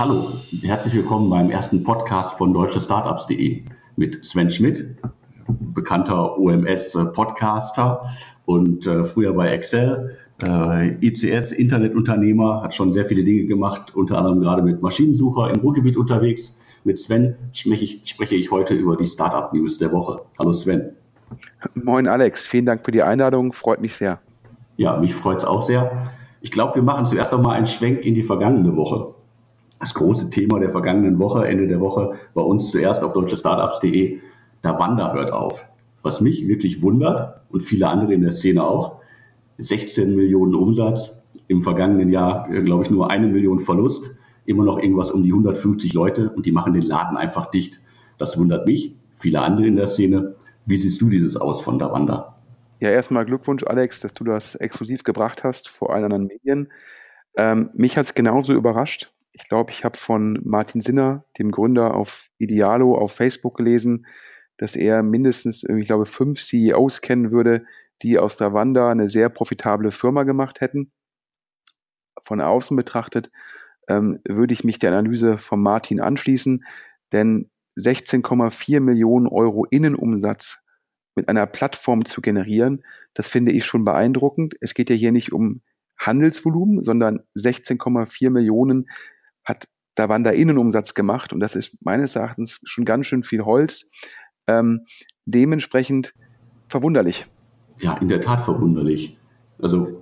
Hallo, herzlich willkommen beim ersten Podcast von deutschestartups.de mit Sven Schmidt, bekannter OMS-Podcaster und äh, früher bei Excel, äh, ICS, Internetunternehmer, hat schon sehr viele Dinge gemacht, unter anderem gerade mit Maschinensucher im Ruhrgebiet unterwegs. Mit Sven spreche ich, spreche ich heute über die Startup-News der Woche. Hallo Sven. Moin Alex, vielen Dank für die Einladung, freut mich sehr. Ja, mich freut es auch sehr. Ich glaube, wir machen zuerst einmal einen Schwenk in die vergangene Woche. Das große Thema der vergangenen Woche, Ende der Woche, bei uns zuerst auf deutschestartups.de, da Wanda hört auf. Was mich wirklich wundert und viele andere in der Szene auch, 16 Millionen Umsatz, im vergangenen Jahr, äh, glaube ich, nur eine Million Verlust, immer noch irgendwas um die 150 Leute und die machen den Laden einfach dicht. Das wundert mich, viele andere in der Szene. Wie siehst du dieses aus von der Wanda? Ja, erstmal Glückwunsch, Alex, dass du das exklusiv gebracht hast vor allen anderen Medien. Ähm, mich hat es genauso überrascht. Ich glaube, ich habe von Martin Sinner, dem Gründer auf Idealo auf Facebook gelesen, dass er mindestens, ich glaube, fünf CEOs kennen würde, die aus der Wanda eine sehr profitable Firma gemacht hätten. Von außen betrachtet ähm, würde ich mich der Analyse von Martin anschließen, denn 16,4 Millionen Euro Innenumsatz mit einer Plattform zu generieren, das finde ich schon beeindruckend. Es geht ja hier nicht um Handelsvolumen, sondern 16,4 Millionen hat da Innenumsatz gemacht und das ist meines Erachtens schon ganz schön viel Holz. Ähm, dementsprechend verwunderlich. Ja, in der Tat verwunderlich. Also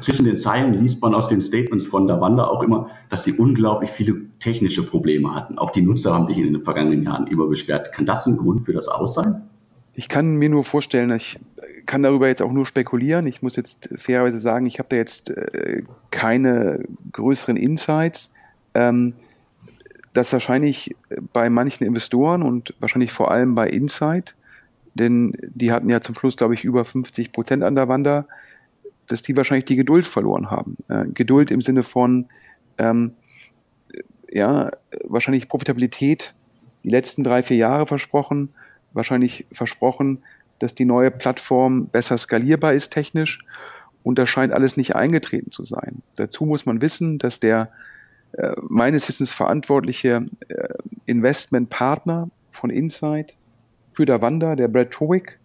zwischen den Zeilen liest man aus den Statements von der Wanda auch immer, dass sie unglaublich viele technische Probleme hatten. Auch die Nutzer haben sich in den vergangenen Jahren immer beschwert. Kann das ein Grund für das Aus sein? Ich kann mir nur vorstellen, ich kann darüber jetzt auch nur spekulieren. Ich muss jetzt fairerweise sagen, ich habe da jetzt äh, keine größeren Insights. Ähm, dass wahrscheinlich bei manchen Investoren und wahrscheinlich vor allem bei Insight, denn die hatten ja zum Schluss, glaube ich, über 50 Prozent an der Wander, dass die wahrscheinlich die Geduld verloren haben. Äh, Geduld im Sinne von, ähm, ja, wahrscheinlich Profitabilität die letzten drei, vier Jahre versprochen wahrscheinlich versprochen, dass die neue Plattform besser skalierbar ist technisch. Und das scheint alles nicht eingetreten zu sein. Dazu muss man wissen, dass der meines Wissens verantwortliche äh, Investmentpartner von Insight für Davanda, der Brad Trowick,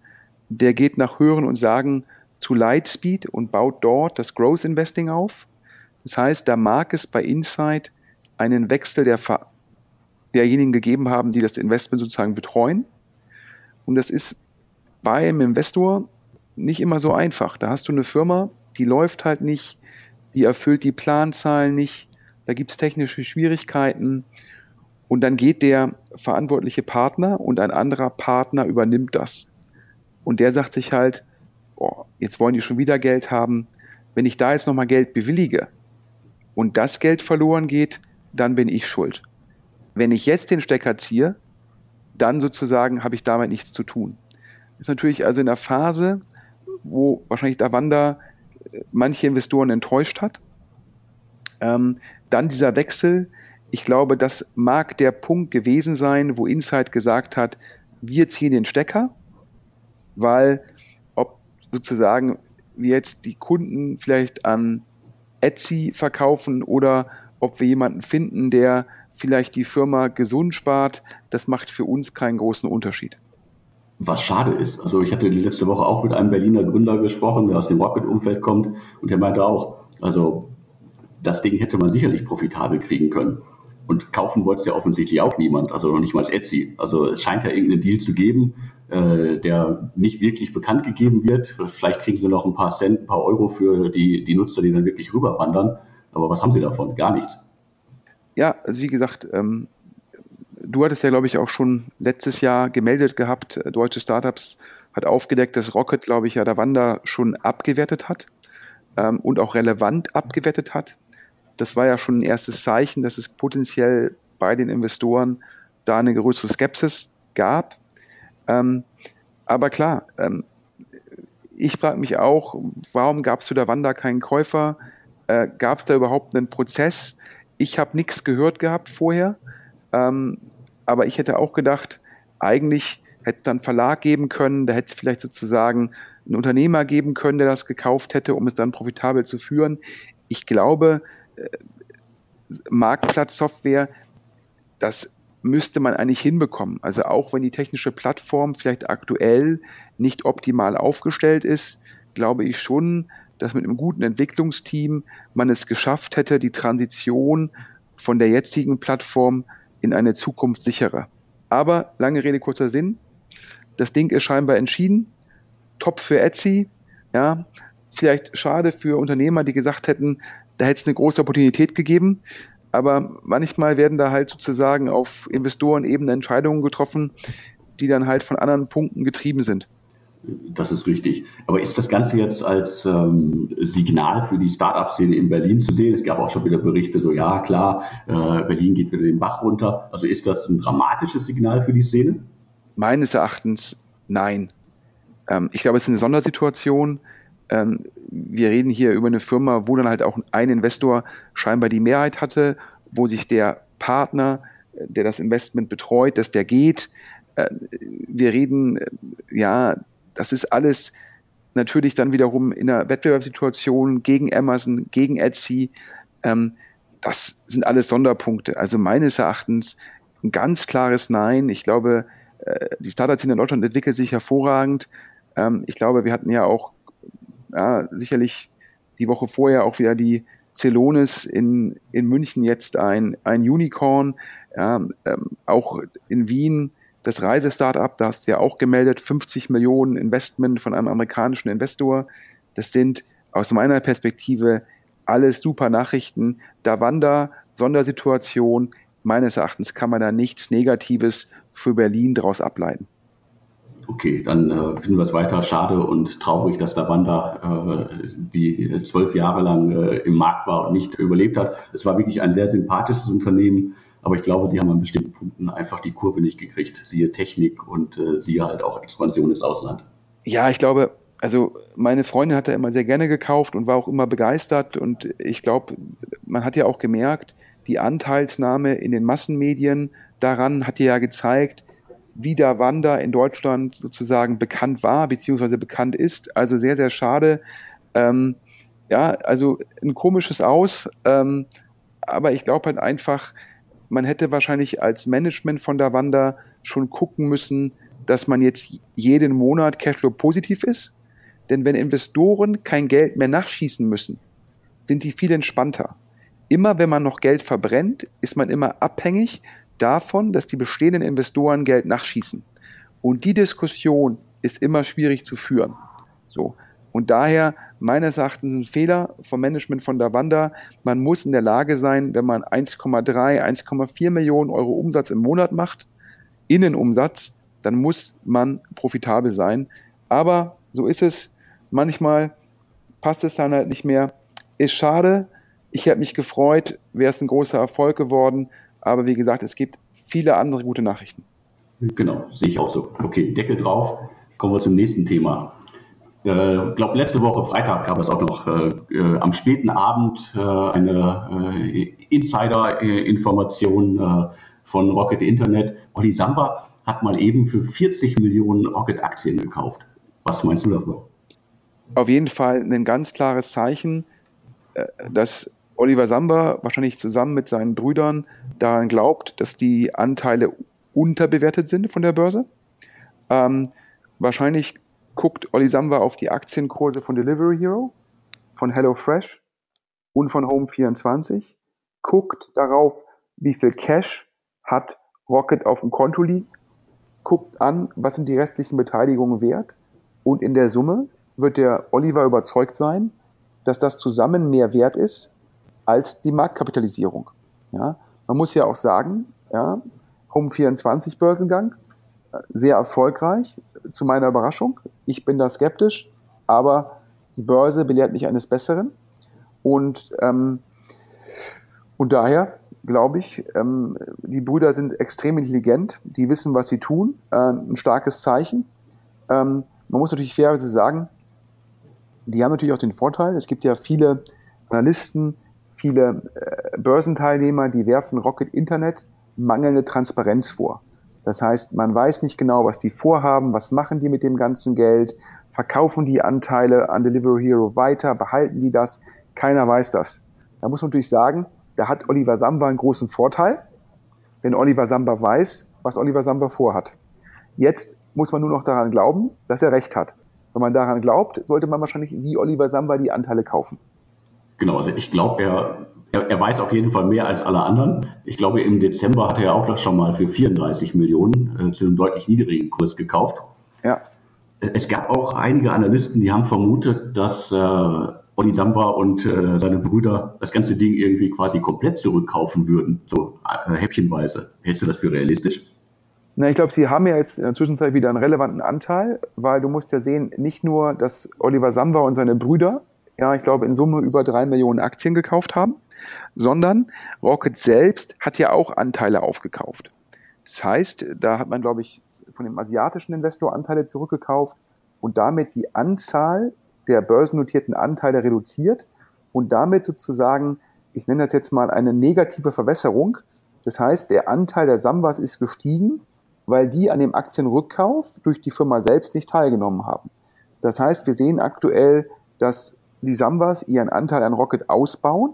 der geht nach Hören und Sagen zu Lightspeed und baut dort das Growth Investing auf. Das heißt, da mag es bei Insight einen Wechsel der, derjenigen gegeben haben, die das Investment sozusagen betreuen. Und das ist beim Investor nicht immer so einfach. Da hast du eine Firma, die läuft halt nicht, die erfüllt die Planzahlen nicht, da gibt es technische Schwierigkeiten. Und dann geht der verantwortliche Partner und ein anderer Partner übernimmt das. Und der sagt sich halt, boah, jetzt wollen die schon wieder Geld haben. Wenn ich da jetzt nochmal Geld bewillige und das Geld verloren geht, dann bin ich schuld. Wenn ich jetzt den Stecker ziehe, dann sozusagen habe ich damit nichts zu tun. ist natürlich also in der Phase, wo wahrscheinlich der Wander äh, manche Investoren enttäuscht hat. Ähm, dann dieser Wechsel, ich glaube, das mag der Punkt gewesen sein, wo Insight gesagt hat, wir ziehen den Stecker, weil ob sozusagen wir jetzt die Kunden vielleicht an Etsy verkaufen oder ob wir jemanden finden, der vielleicht die Firma gesund spart, das macht für uns keinen großen Unterschied. Was schade ist. Also ich hatte letzte Woche auch mit einem Berliner Gründer gesprochen, der aus dem Rocket-Umfeld kommt und der meinte auch, also das Ding hätte man sicherlich profitabel kriegen können. Und kaufen wollte es ja offensichtlich auch niemand, also noch nicht mal Etsy. Also es scheint ja irgendeinen Deal zu geben, äh, der nicht wirklich bekannt gegeben wird. Vielleicht kriegen sie noch ein paar Cent, ein paar Euro für die, die Nutzer, die dann wirklich rüberwandern. Aber was haben sie davon? Gar nichts. Ja, also wie gesagt, ähm, du hattest ja, glaube ich, auch schon letztes Jahr gemeldet gehabt, äh, deutsche Startups hat aufgedeckt, dass Rocket, glaube ich, ja der Wanda schon abgewertet hat ähm, und auch relevant abgewertet hat. Das war ja schon ein erstes Zeichen, dass es potenziell bei den Investoren da eine größere Skepsis gab. Ähm, aber klar, ähm, ich frage mich auch, warum gab es zu der Wanda keinen Käufer? Äh, gab es da überhaupt einen Prozess? Ich habe nichts gehört gehabt vorher, ähm, aber ich hätte auch gedacht, eigentlich hätte es dann Verlag geben können, da hätte es vielleicht sozusagen einen Unternehmer geben können, der das gekauft hätte, um es dann profitabel zu führen. Ich glaube, Marktplatzsoftware, das müsste man eigentlich hinbekommen. Also auch wenn die technische Plattform vielleicht aktuell nicht optimal aufgestellt ist, glaube ich schon, dass mit einem guten Entwicklungsteam man es geschafft hätte, die Transition von der jetzigen Plattform in eine Zukunft sicherer. Aber lange Rede, kurzer Sinn. Das Ding ist scheinbar entschieden. Top für Etsy. Ja, vielleicht schade für Unternehmer, die gesagt hätten, da hätte es eine große Opportunität gegeben. Aber manchmal werden da halt sozusagen auf Investorenebene Entscheidungen getroffen, die dann halt von anderen Punkten getrieben sind. Das ist richtig. Aber ist das Ganze jetzt als ähm, Signal für die Start-up-Szene in Berlin zu sehen? Es gab auch schon wieder Berichte, so ja klar, äh, Berlin geht wieder den Bach runter. Also ist das ein dramatisches Signal für die Szene? Meines Erachtens nein. Ähm, ich glaube, es ist eine Sondersituation. Ähm, wir reden hier über eine Firma, wo dann halt auch ein Investor scheinbar die Mehrheit hatte, wo sich der Partner, der das Investment betreut, dass der geht. Äh, wir reden, äh, ja, das ist alles natürlich dann wiederum in einer Wettbewerbssituation gegen Amazon, gegen Etsy. Ähm, das sind alles Sonderpunkte. Also meines Erachtens ein ganz klares Nein. Ich glaube, äh, die Startup-Szene in Deutschland entwickelt sich hervorragend. Ähm, ich glaube, wir hatten ja auch ja, sicherlich die Woche vorher auch wieder die Celonis in, in München jetzt ein, ein Unicorn. Ja, ähm, auch in Wien das Reisestartup, da hast du ja auch gemeldet, 50 Millionen Investment von einem amerikanischen Investor. Das sind aus meiner Perspektive alles super Nachrichten. Davanda, Sondersituation. Meines Erachtens kann man da nichts Negatives für Berlin daraus ableiten. Okay, dann äh, finden wir es weiter schade und traurig, dass Davanda äh, die zwölf Jahre lang äh, im Markt war und nicht überlebt hat. Es war wirklich ein sehr sympathisches Unternehmen aber ich glaube, sie haben an bestimmten Punkten einfach die Kurve nicht gekriegt. Siehe Technik und äh, siehe halt auch Expansion ins Ausland. Ja, ich glaube, also meine Freundin hat da immer sehr gerne gekauft und war auch immer begeistert. Und ich glaube, man hat ja auch gemerkt, die Anteilsnahme in den Massenmedien daran hat ja gezeigt, wie der Wander in Deutschland sozusagen bekannt war, beziehungsweise bekannt ist. Also sehr, sehr schade. Ähm, ja, also ein komisches Aus. Ähm, aber ich glaube halt einfach, man hätte wahrscheinlich als Management von der Wanda schon gucken müssen, dass man jetzt jeden Monat Cashflow positiv ist. Denn wenn Investoren kein Geld mehr nachschießen müssen, sind die viel entspannter. Immer wenn man noch Geld verbrennt, ist man immer abhängig davon, dass die bestehenden Investoren Geld nachschießen. Und die Diskussion ist immer schwierig zu führen. So. Und daher meines Erachtens ein Fehler vom Management von Davanda. Man muss in der Lage sein, wenn man 1,3, 1,4 Millionen Euro Umsatz im Monat macht, Innenumsatz, dann muss man profitabel sein. Aber so ist es. Manchmal passt es dann halt nicht mehr. Ist schade. Ich hätte mich gefreut, wäre es ein großer Erfolg geworden. Aber wie gesagt, es gibt viele andere gute Nachrichten. Genau, sehe ich auch so. Okay, Deckel drauf. Kommen wir zum nächsten Thema äh, glaube letzte Woche Freitag gab es auch noch äh, äh am späten Abend äh, eine äh, Insider-Information äh, von Rocket Internet. Olli Samba hat mal eben für 40 Millionen Rocket-Aktien gekauft. Was meinst du davon? Auf jeden Fall ein ganz klares Zeichen, dass Oliver Samba wahrscheinlich zusammen mit seinen Brüdern daran glaubt, dass die Anteile unterbewertet sind von der Börse. Ähm, wahrscheinlich guckt Olli Samba auf die Aktienkurse von Delivery Hero, von HelloFresh und von Home24, guckt darauf, wie viel Cash hat Rocket auf dem Konto liegt, guckt an, was sind die restlichen Beteiligungen wert und in der Summe wird der Oliver überzeugt sein, dass das zusammen mehr wert ist als die Marktkapitalisierung. Ja, man muss ja auch sagen, ja, Home24 Börsengang, sehr erfolgreich, zu meiner Überraschung. Ich bin da skeptisch, aber die Börse belehrt mich eines Besseren. Und, ähm, und daher glaube ich, ähm, die Brüder sind extrem intelligent, die wissen, was sie tun, äh, ein starkes Zeichen. Ähm, man muss natürlich fairerweise sagen, die haben natürlich auch den Vorteil, es gibt ja viele Analysten, viele äh, Börsenteilnehmer, die werfen Rocket Internet mangelnde Transparenz vor. Das heißt, man weiß nicht genau, was die vorhaben, was machen die mit dem ganzen Geld, verkaufen die Anteile an Delivery Hero weiter, behalten die das, keiner weiß das. Da muss man natürlich sagen, da hat Oliver Samba einen großen Vorteil, wenn Oliver Samba weiß, was Oliver Samba vorhat. Jetzt muss man nur noch daran glauben, dass er recht hat. Wenn man daran glaubt, sollte man wahrscheinlich wie Oliver Samba die Anteile kaufen. Genau, also ich glaube, er, er, er, weiß auf jeden Fall mehr als alle anderen. Ich glaube, im Dezember hat er auch schon mal für 34 Millionen äh, zu einem deutlich niedrigen Kurs gekauft. Ja. Es gab auch einige Analysten, die haben vermutet, dass äh, Olli Samba und äh, seine Brüder das ganze Ding irgendwie quasi komplett zurückkaufen würden, so äh, häppchenweise. Hältst du das für realistisch? Na, ich glaube, sie haben ja jetzt in der Zwischenzeit wieder einen relevanten Anteil, weil du musst ja sehen, nicht nur, dass Oliver Samba und seine Brüder, ja, ich glaube, in Summe über drei Millionen Aktien gekauft haben, sondern Rocket selbst hat ja auch Anteile aufgekauft. Das heißt, da hat man, glaube ich, von dem asiatischen Investor Anteile zurückgekauft und damit die Anzahl der börsennotierten Anteile reduziert und damit sozusagen, ich nenne das jetzt mal eine negative Verwässerung. Das heißt, der Anteil der Sambas ist gestiegen weil die an dem Aktienrückkauf durch die Firma selbst nicht teilgenommen haben. Das heißt, wir sehen aktuell, dass die Sambas ihren Anteil an Rocket ausbauen.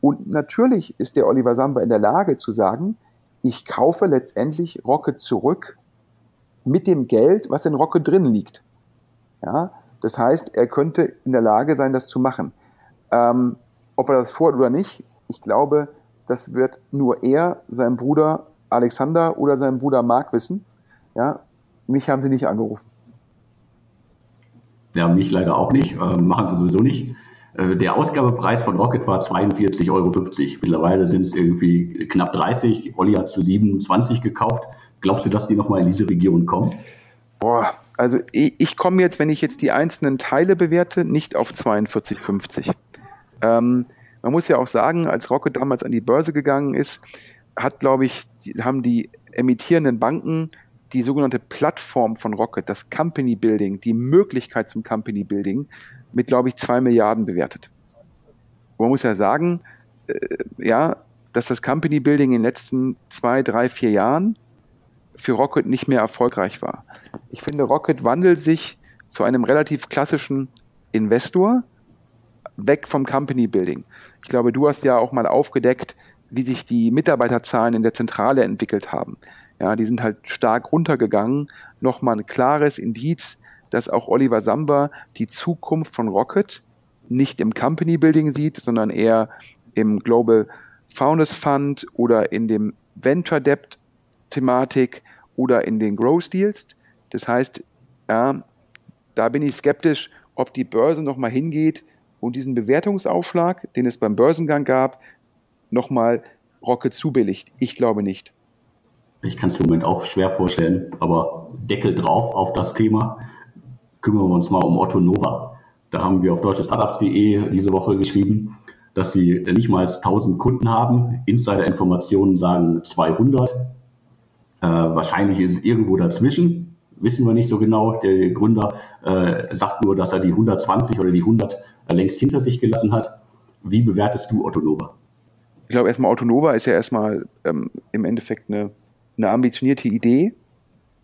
Und natürlich ist der Oliver Samba in der Lage zu sagen, ich kaufe letztendlich Rocket zurück mit dem Geld, was in Rocket drin liegt. Ja, das heißt, er könnte in der Lage sein, das zu machen. Ähm, ob er das vorhat oder nicht, ich glaube, das wird nur er, sein Bruder Alexander oder seinen Bruder Mark wissen. Ja, mich haben sie nicht angerufen. Ja, mich leider auch nicht. Äh, machen sie sowieso nicht. Äh, der Ausgabepreis von Rocket war 42,50 Euro. Mittlerweile sind es irgendwie knapp 30. Olli hat zu 27 gekauft. Glaubst du, dass die nochmal in diese Region kommen? Boah, also ich, ich komme jetzt, wenn ich jetzt die einzelnen Teile bewerte, nicht auf 42,50. Ähm, man muss ja auch sagen, als Rocket damals an die Börse gegangen ist, hat, glaube ich, die, haben die emittierenden Banken die sogenannte Plattform von Rocket, das Company Building, die Möglichkeit zum Company Building mit, glaube ich, zwei Milliarden bewertet. Und man muss ja sagen, äh, ja, dass das Company Building in den letzten zwei, drei, vier Jahren für Rocket nicht mehr erfolgreich war. Ich finde, Rocket wandelt sich zu einem relativ klassischen Investor weg vom Company Building. Ich glaube, du hast ja auch mal aufgedeckt, wie sich die Mitarbeiterzahlen in der Zentrale entwickelt haben. Ja, die sind halt stark runtergegangen. Nochmal ein klares Indiz, dass auch Oliver Samba die Zukunft von Rocket nicht im Company Building sieht, sondern eher im Global Founders Fund oder in dem Venture Debt Thematik oder in den Growth Deals. Das heißt, ja, da bin ich skeptisch, ob die Börse nochmal hingeht und diesen Bewertungsaufschlag, den es beim Börsengang gab, nochmal Rocket zubilligt. Ich glaube nicht. Ich kann es im Moment auch schwer vorstellen, aber Deckel drauf auf das Thema. Kümmern wir uns mal um Otto Nova. Da haben wir auf deutschestartups.de diese Woche geschrieben, dass sie nicht mal 1000 Kunden haben. Insider-Informationen sagen 200. Äh, wahrscheinlich ist es irgendwo dazwischen. Wissen wir nicht so genau. Der Gründer äh, sagt nur, dass er die 120 oder die 100 längst hinter sich gelassen hat. Wie bewertest du Otto Nova? ich glaube erstmal Autonova ist ja erstmal ähm, im Endeffekt eine, eine ambitionierte Idee,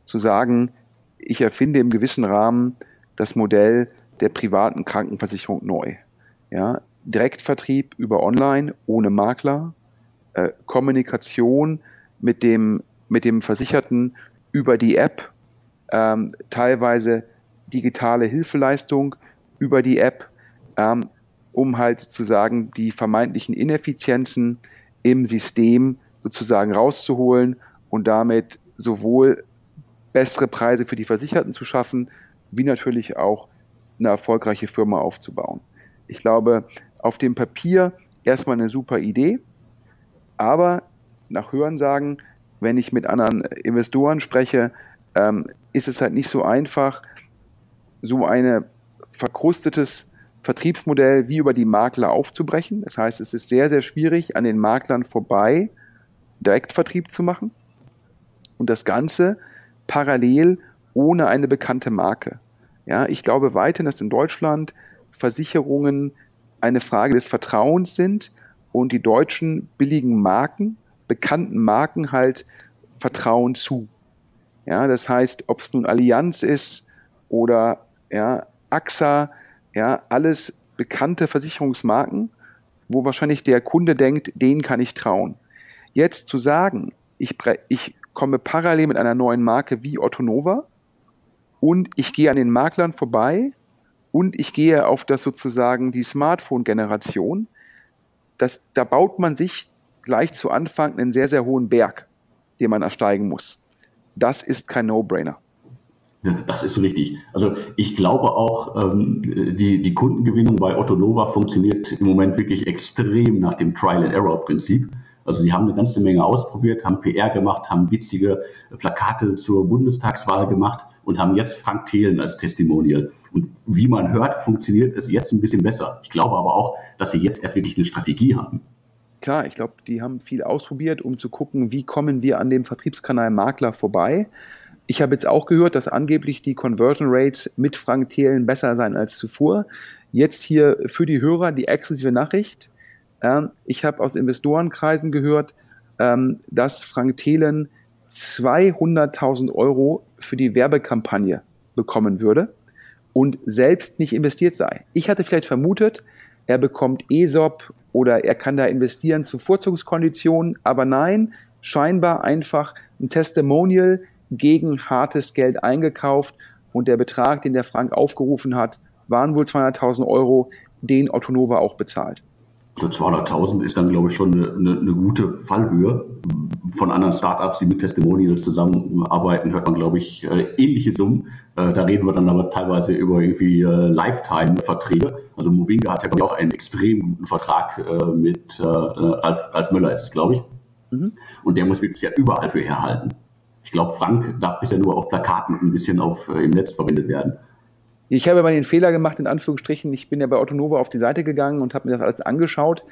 zu sagen, ich erfinde im gewissen Rahmen das Modell der privaten Krankenversicherung neu. Ja, Direktvertrieb über Online, ohne Makler, äh, Kommunikation mit dem, mit dem Versicherten über die App, ähm, teilweise digitale Hilfeleistung über die App, ähm, um halt sozusagen die vermeintlichen Ineffizienzen im System sozusagen rauszuholen und damit sowohl bessere Preise für die Versicherten zu schaffen, wie natürlich auch eine erfolgreiche Firma aufzubauen. Ich glaube, auf dem Papier erstmal eine super Idee, aber nach Hörensagen, wenn ich mit anderen Investoren spreche, ähm, ist es halt nicht so einfach, so ein verkrustetes Vertriebsmodell wie über die Makler aufzubrechen. Das heißt, es ist sehr, sehr schwierig, an den Maklern vorbei Direktvertrieb zu machen. Und das Ganze parallel ohne eine bekannte Marke. Ja, ich glaube weiterhin, dass in Deutschland Versicherungen eine Frage des Vertrauens sind und die deutschen billigen Marken, bekannten Marken halt Vertrauen zu. Ja, das heißt, ob es nun Allianz ist oder ja, AXA, ja, alles bekannte Versicherungsmarken, wo wahrscheinlich der Kunde denkt, den kann ich trauen. Jetzt zu sagen, ich, ich komme parallel mit einer neuen Marke wie Otto Nova und ich gehe an den Maklern vorbei und ich gehe auf das sozusagen die Smartphone-Generation, das, da baut man sich gleich zu Anfang einen sehr, sehr hohen Berg, den man ersteigen muss. Das ist kein No-Brainer. Das ist richtig. Also ich glaube auch, ähm, die, die Kundengewinnung bei Otto Nova funktioniert im Moment wirklich extrem nach dem Trial-and-Error-Prinzip. Also sie haben eine ganze Menge ausprobiert, haben PR gemacht, haben witzige Plakate zur Bundestagswahl gemacht und haben jetzt Frank Thelen als Testimonial. Und wie man hört, funktioniert es jetzt ein bisschen besser. Ich glaube aber auch, dass sie jetzt erst wirklich eine Strategie haben. Klar, ich glaube, die haben viel ausprobiert, um zu gucken, wie kommen wir an dem Vertriebskanal Makler vorbei. Ich habe jetzt auch gehört, dass angeblich die Conversion Rates mit Frank Thelen besser seien als zuvor. Jetzt hier für die Hörer die exklusive Nachricht. Ähm, ich habe aus Investorenkreisen gehört, ähm, dass Frank Thelen 200.000 Euro für die Werbekampagne bekommen würde und selbst nicht investiert sei. Ich hatte vielleicht vermutet, er bekommt ESOP oder er kann da investieren zu Vorzugskonditionen, aber nein, scheinbar einfach ein Testimonial gegen hartes Geld eingekauft und der Betrag, den der Frank aufgerufen hat, waren wohl 200.000 Euro, den Otto Nova auch bezahlt. Also 200.000 ist dann, glaube ich, schon eine, eine, eine, gute Fallhöhe. Von anderen Startups, die mit Testimonials zusammenarbeiten, hört man, glaube ich, äh, ähnliche Summen. Äh, da reden wir dann aber teilweise über irgendwie äh, Lifetime-Verträge. Also Movinga hat ja auch einen extrem guten Vertrag mit Ralf, Ralf Müller, ist es, glaube ich. Mhm. Und der muss wirklich ja überall für herhalten. Ich glaube, Frank darf bisher nur auf Plakaten und ein bisschen auf, im Netz verwendet werden. Ich habe mal den Fehler gemacht, in Anführungsstrichen. Ich bin ja bei Otto Nova auf die Seite gegangen und habe mir das alles angeschaut.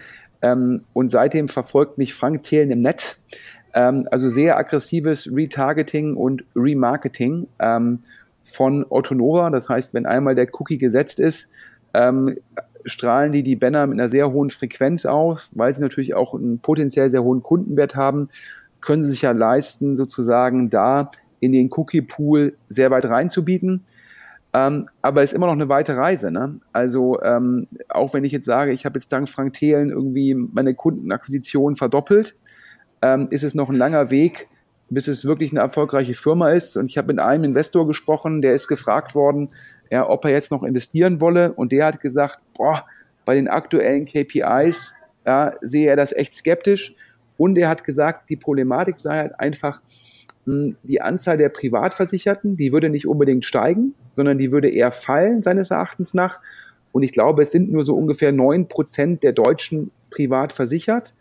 Ähm, und seitdem verfolgt mich Frank Thelen im Netz. Ähm, also sehr aggressives Retargeting und Remarketing ähm, von Otto Nova. Das heißt, wenn einmal der Cookie gesetzt ist, ähm, strahlen die die Banner mit einer sehr hohen Frequenz aus, weil sie natürlich auch einen potenziell sehr hohen Kundenwert haben, können sie sich ja leisten, sozusagen da in den Cookie-Pool sehr weit reinzubieten. Ähm, aber es ist immer noch eine weite Reise. Ne? Also ähm, auch wenn ich jetzt sage, ich habe jetzt dank Frank Thelen irgendwie meine Kundenakquisition verdoppelt, ähm, ist es noch ein langer Weg, bis es wirklich eine erfolgreiche Firma ist. Und ich habe mit einem Investor gesprochen, der ist gefragt worden, ja, ob er jetzt noch investieren wolle. Und der hat gesagt, boah, bei den aktuellen KPIs ja, sehe er das echt skeptisch. Und er hat gesagt, die Problematik sei halt einfach, die Anzahl der Privatversicherten, die würde nicht unbedingt steigen, sondern die würde eher fallen, seines Erachtens nach. Und ich glaube, es sind nur so ungefähr neun Prozent der Deutschen privat versichert.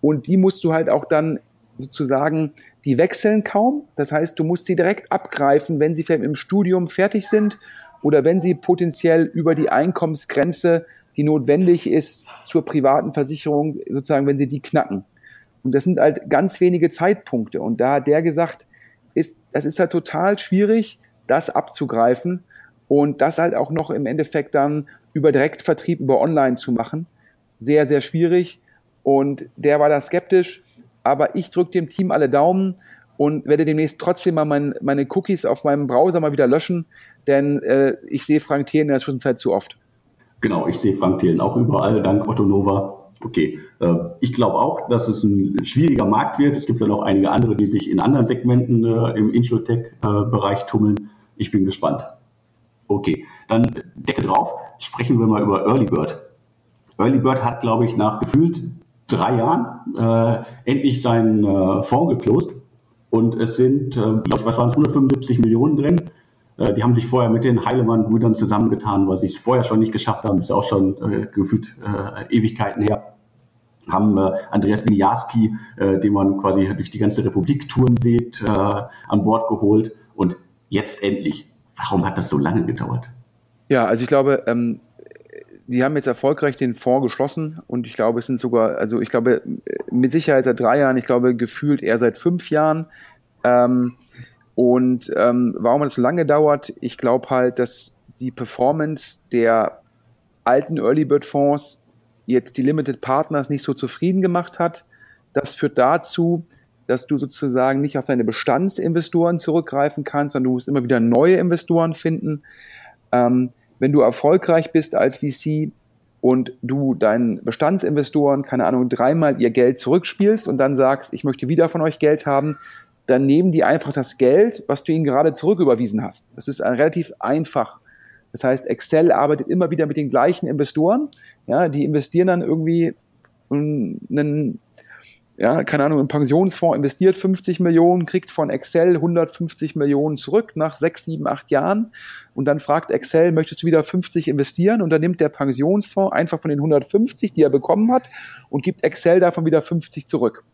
Und die musst du halt auch dann sozusagen, die wechseln kaum. Das heißt, du musst sie direkt abgreifen, wenn sie im Studium fertig sind oder wenn sie potenziell über die Einkommensgrenze, die notwendig ist zur privaten Versicherung, sozusagen, wenn sie die knacken. Und das sind halt ganz wenige Zeitpunkte. Und da hat der gesagt, ist, das ist halt total schwierig, das abzugreifen und das halt auch noch im Endeffekt dann über Direktvertrieb, über Online zu machen. Sehr, sehr schwierig. Und der war da skeptisch. Aber ich drücke dem Team alle Daumen und werde demnächst trotzdem mal mein, meine Cookies auf meinem Browser mal wieder löschen, denn äh, ich sehe Frank Thelen in der Zwischenzeit zu oft. Genau, ich sehe Frank Thelen auch überall, dank Otto Nova. Okay, äh, ich glaube auch, dass es ein schwieriger Markt wird. Es gibt ja noch einige andere, die sich in anderen Segmenten äh, im Insurtech-Bereich tummeln. Ich bin gespannt. Okay, dann Decke drauf. Sprechen wir mal über Early Bird. Early Bird hat, glaube ich, nach gefühlt drei Jahren äh, endlich seinen äh, Fonds geclosed. Und es sind, äh, ich, was waren es, 175 Millionen drin. Äh, die haben sich vorher mit den Heilemann-Brüdern zusammengetan, weil sie es vorher schon nicht geschafft haben. Das ist auch schon äh, gefühlt äh, Ewigkeiten her. Haben äh, Andreas Winiarski, äh, den man quasi durch die ganze Republik touren sieht, äh, an Bord geholt. Und jetzt endlich. Warum hat das so lange gedauert? Ja, also ich glaube, ähm, die haben jetzt erfolgreich den Fonds geschlossen und ich glaube, es sind sogar, also ich glaube, mit Sicherheit seit drei Jahren, ich glaube, gefühlt eher seit fünf Jahren. Ähm, und ähm, warum es so lange gedauert? Ich glaube halt, dass die Performance der alten Early Bird Fonds jetzt die Limited Partners nicht so zufrieden gemacht hat. Das führt dazu, dass du sozusagen nicht auf deine Bestandsinvestoren zurückgreifen kannst, sondern du musst immer wieder neue Investoren finden. Ähm, wenn du erfolgreich bist als VC, und du deinen Bestandsinvestoren, keine Ahnung, dreimal ihr Geld zurückspielst und dann sagst, ich möchte wieder von euch Geld haben, dann nehmen die einfach das Geld, was du ihnen gerade zurücküberwiesen hast. Das ist relativ einfach. Das heißt, Excel arbeitet immer wieder mit den gleichen Investoren. Ja, die investieren dann irgendwie einen ja, keine Ahnung, ein Pensionsfonds investiert 50 Millionen, kriegt von Excel 150 Millionen zurück nach sechs, sieben, acht Jahren und dann fragt Excel, möchtest du wieder 50 investieren? Und dann nimmt der Pensionsfonds einfach von den 150, die er bekommen hat und gibt Excel davon wieder 50 zurück.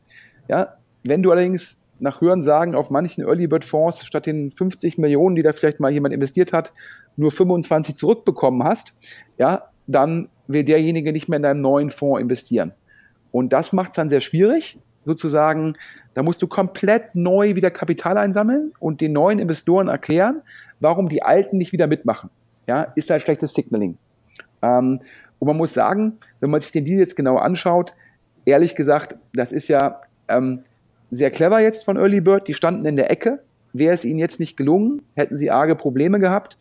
Ja, wenn du allerdings nach Hörensagen auf manchen Early Bird Fonds statt den 50 Millionen, die da vielleicht mal jemand investiert hat, nur 25 zurückbekommen hast, ja, dann will derjenige nicht mehr in deinem neuen Fonds investieren. Und das macht es dann sehr schwierig, sozusagen, da musst du komplett neu wieder Kapital einsammeln und den neuen Investoren erklären, warum die Alten nicht wieder mitmachen. Ja, ist ein schlechtes Signaling. Ähm, und man muss sagen, wenn man sich den Deal jetzt genau anschaut, ehrlich gesagt, das ist ja ähm, sehr clever jetzt von Early Bird. Die standen in der Ecke. Wäre es ihnen jetzt nicht gelungen, hätten sie arge Probleme gehabt.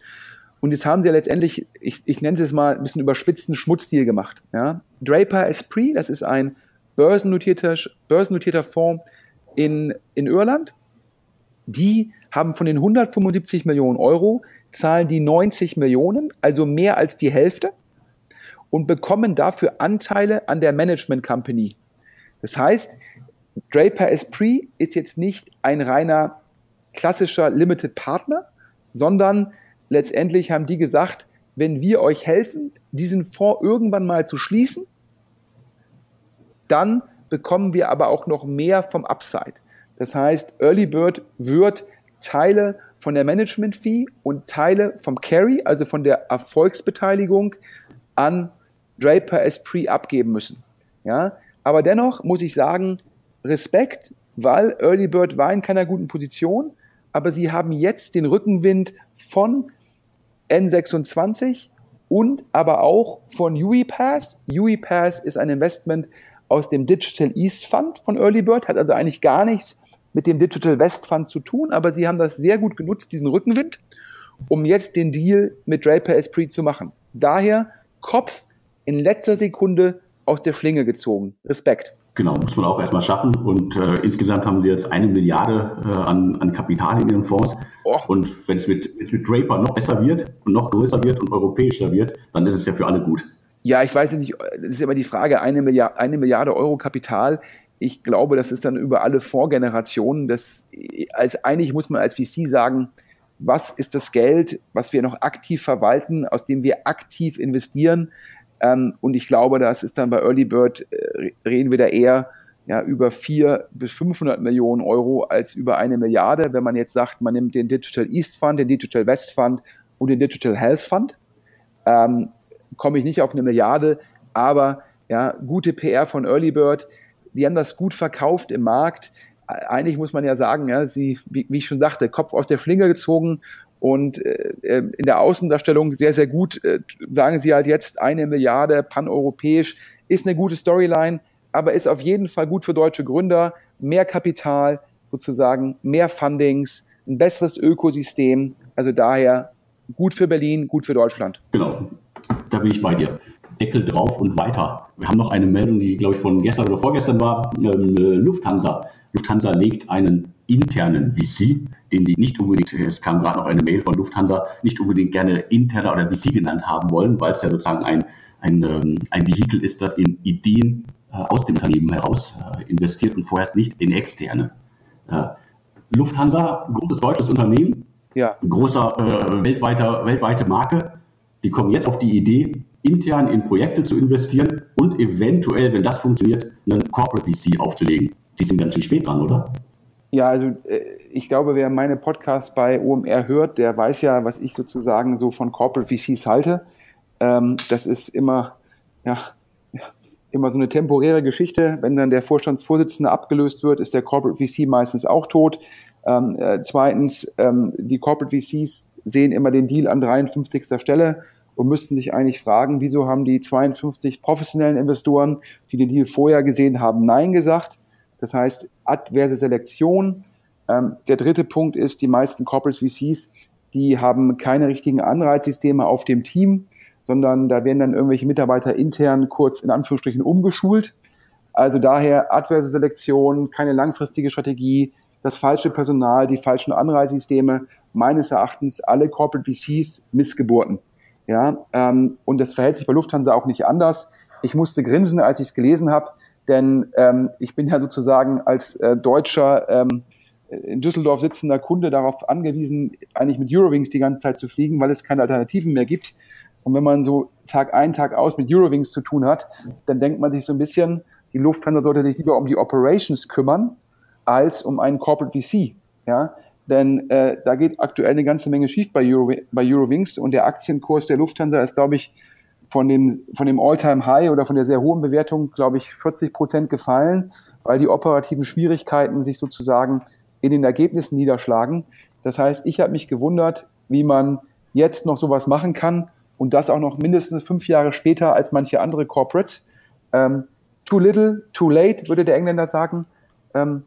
Und jetzt haben sie ja letztendlich, ich, ich nenne es mal ein bisschen überspitzten Schmutzdeal gemacht. Ja? Draper Esprit, das ist ein börsennotierter, börsennotierter Fonds in, in Irland. Die haben von den 175 Millionen Euro, zahlen die 90 Millionen, also mehr als die Hälfte, und bekommen dafür Anteile an der Management Company. Das heißt, Draper Esprit ist jetzt nicht ein reiner klassischer Limited Partner, sondern letztendlich haben die gesagt, wenn wir euch helfen, diesen Fonds irgendwann mal zu schließen, dann bekommen wir aber auch noch mehr vom Upside. Das heißt, Early Bird wird Teile von der Management Fee und Teile vom Carry, also von der Erfolgsbeteiligung an Draper Esprit abgeben müssen. Ja, aber dennoch muss ich sagen, Respekt, weil Early Bird war in keiner guten Position, aber sie haben jetzt den Rückenwind von N26 und aber auch von UiPass. UiPass ist ein Investment, aus dem Digital East Fund von Early Bird, hat also eigentlich gar nichts mit dem Digital West Fund zu tun, aber sie haben das sehr gut genutzt, diesen Rückenwind, um jetzt den Deal mit Draper Esprit zu machen. Daher Kopf in letzter Sekunde aus der Schlinge gezogen. Respekt. Genau, muss man auch erstmal schaffen. Und äh, insgesamt haben sie jetzt eine Milliarde äh, an, an Kapital in ihren Fonds. Oh. Und wenn es mit, mit Draper noch besser wird und noch größer wird und europäischer wird, dann ist es ja für alle gut. Ja, ich weiß jetzt nicht, das ist immer die Frage, eine Milliarde, eine Milliarde Euro Kapital. Ich glaube, das ist dann über alle Vorgenerationen. Das, als eigentlich muss man als VC sagen, was ist das Geld, was wir noch aktiv verwalten, aus dem wir aktiv investieren. Ähm, und ich glaube, das ist dann bei Early Bird, äh, reden wir da eher ja, über 400 bis 500 Millionen Euro als über eine Milliarde. Wenn man jetzt sagt, man nimmt den Digital East Fund, den Digital West Fund und den Digital Health Fund. Ähm, komme ich nicht auf eine Milliarde, aber ja, gute PR von Early Bird, die haben das gut verkauft im Markt. Eigentlich muss man ja sagen, ja, sie, wie, wie ich schon sagte, Kopf aus der Schlinge gezogen und äh, äh, in der Außendarstellung sehr, sehr gut. Äh, sagen sie halt jetzt eine Milliarde paneuropäisch, ist eine gute Storyline, aber ist auf jeden Fall gut für deutsche Gründer. Mehr Kapital sozusagen, mehr Fundings, ein besseres Ökosystem. Also daher gut für Berlin, gut für Deutschland. Genau da bin ich bei dir. Deckel drauf und weiter. Wir haben noch eine Meldung, die, glaube ich, von gestern oder vorgestern war. Ähm, Lufthansa. Lufthansa legt einen internen VC, den sie nicht unbedingt, es kam gerade noch eine Mail von Lufthansa, nicht unbedingt gerne interner oder VC genannt haben wollen, weil es ja sozusagen ein, ein, ähm, ein Vehikel ist, das in Ideen äh, aus dem Unternehmen heraus äh, investiert und vorerst nicht in externe. Äh, Lufthansa, großes deutsches Unternehmen, ja. großer äh, weltweiter, weltweite Marke, die kommen jetzt auf die Idee, intern in Projekte zu investieren und eventuell, wenn das funktioniert, einen Corporate VC aufzulegen. Die sind ganz schön spät dran, oder? Ja, also äh, ich glaube, wer meine Podcasts bei OMR hört, der weiß ja, was ich sozusagen so von Corporate VCs halte. Ähm, das ist immer, ja, immer so eine temporäre Geschichte. Wenn dann der Vorstandsvorsitzende abgelöst wird, ist der Corporate VC meistens auch tot. Ähm, äh, zweitens, ähm, die Corporate VCs sehen immer den Deal an 53. Stelle und müssten sich eigentlich fragen, wieso haben die 52 professionellen Investoren, die den Deal vorher gesehen haben, Nein gesagt. Das heißt, adverse Selektion. Ähm, der dritte Punkt ist, die meisten Corporate VCs, die haben keine richtigen Anreizsysteme auf dem Team, sondern da werden dann irgendwelche Mitarbeiter intern kurz in Anführungsstrichen umgeschult. Also daher adverse Selektion, keine langfristige Strategie, das falsche Personal, die falschen Anreisesysteme, meines Erachtens alle Corporate VCs Missgeburten. Ja, ähm, und das verhält sich bei Lufthansa auch nicht anders. Ich musste grinsen, als ich es gelesen habe, denn ähm, ich bin ja sozusagen als äh, deutscher ähm, in Düsseldorf sitzender Kunde darauf angewiesen, eigentlich mit Eurowings die ganze Zeit zu fliegen, weil es keine Alternativen mehr gibt. Und wenn man so Tag ein, Tag aus mit Eurowings zu tun hat, dann denkt man sich so ein bisschen, die Lufthansa sollte sich lieber um die Operations kümmern, als um einen Corporate VC. Ja? Denn äh, da geht aktuell eine ganze Menge schief bei, Euro, bei Eurowings und der Aktienkurs der Lufthansa ist, glaube ich, von dem, von dem All-Time-High oder von der sehr hohen Bewertung, glaube ich, 40 Prozent gefallen, weil die operativen Schwierigkeiten sich sozusagen in den Ergebnissen niederschlagen. Das heißt, ich habe mich gewundert, wie man jetzt noch sowas machen kann und das auch noch mindestens fünf Jahre später als manche andere Corporates. Ähm, too little, too late, würde der Engländer sagen. Ähm,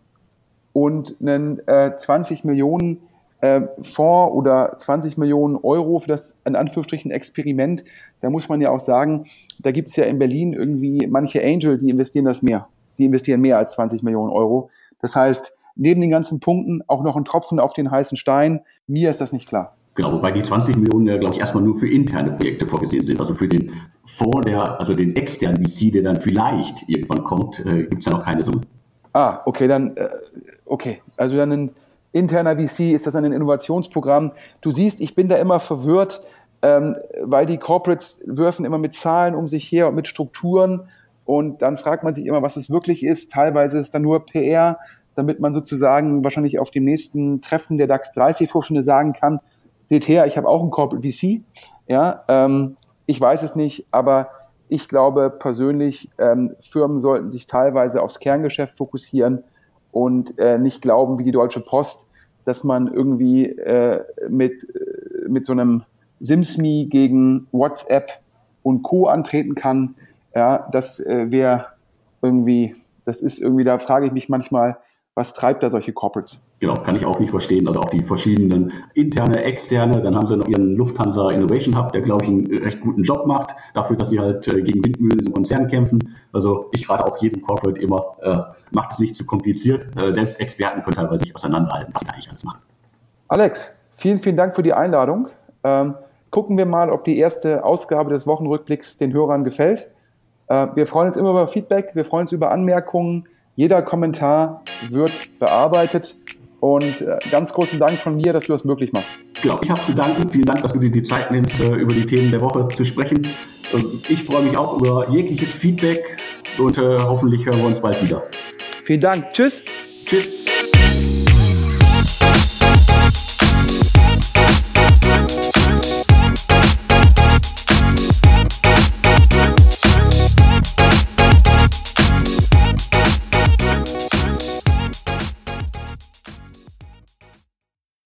und einen äh, 20 Millionen äh, Fonds oder 20 Millionen Euro für das in Anführungsstrichen Experiment, da muss man ja auch sagen, da gibt es ja in Berlin irgendwie manche Angel, die investieren das mehr. Die investieren mehr als 20 Millionen Euro. Das heißt, neben den ganzen Punkten auch noch ein Tropfen auf den heißen Stein. Mir ist das nicht klar. Genau, wobei die 20 Millionen, ja, glaube ich, erstmal nur für interne Projekte vorgesehen sind. Also für den Fonds, der, also den externen VC, der dann vielleicht irgendwann kommt, äh, gibt es ja noch keine Summe. Ah, okay, dann, äh, okay. Also dann ein interner VC, ist das ein Innovationsprogramm? Du siehst, ich bin da immer verwirrt, ähm, weil die Corporates würfen immer mit Zahlen um sich her und mit Strukturen und dann fragt man sich immer, was es wirklich ist. Teilweise ist dann nur PR, damit man sozusagen wahrscheinlich auf dem nächsten Treffen der DAX 30 Vorstände sagen kann, seht her, ich habe auch ein Corporate VC. Ja, ähm, ich weiß es nicht, aber ich glaube persönlich, ähm, Firmen sollten sich teilweise aufs Kerngeschäft fokussieren und äh, nicht glauben, wie die Deutsche Post, dass man irgendwie äh, mit, äh, mit so einem SimSme gegen WhatsApp und Co. antreten kann. Ja, das äh, wäre irgendwie, das ist irgendwie, da frage ich mich manchmal, was treibt da solche Corporates? Genau, kann ich auch nicht verstehen. Also auch die verschiedenen interne, externe. Dann haben sie noch ihren Lufthansa Innovation Hub, der, glaube ich, einen recht guten Job macht, dafür, dass sie halt äh, gegen Windmühlen im Konzern kämpfen. Also ich rate auch jedem Corporate immer, äh, macht es nicht zu kompliziert. Äh, selbst Experten können teilweise sich auseinanderhalten, was da eigentlich alles machen. Alex, vielen, vielen Dank für die Einladung. Ähm, gucken wir mal, ob die erste Ausgabe des Wochenrückblicks den Hörern gefällt. Äh, wir freuen uns immer über Feedback, wir freuen uns über Anmerkungen jeder Kommentar wird bearbeitet. Und äh, ganz großen Dank von mir, dass du das möglich machst. Genau, ich habe zu danken. Vielen Dank, dass du dir die Zeit nimmst, äh, über die Themen der Woche zu sprechen. Ich freue mich auch über jegliches Feedback und äh, hoffentlich hören wir uns bald wieder. Vielen Dank. Tschüss. Tschüss.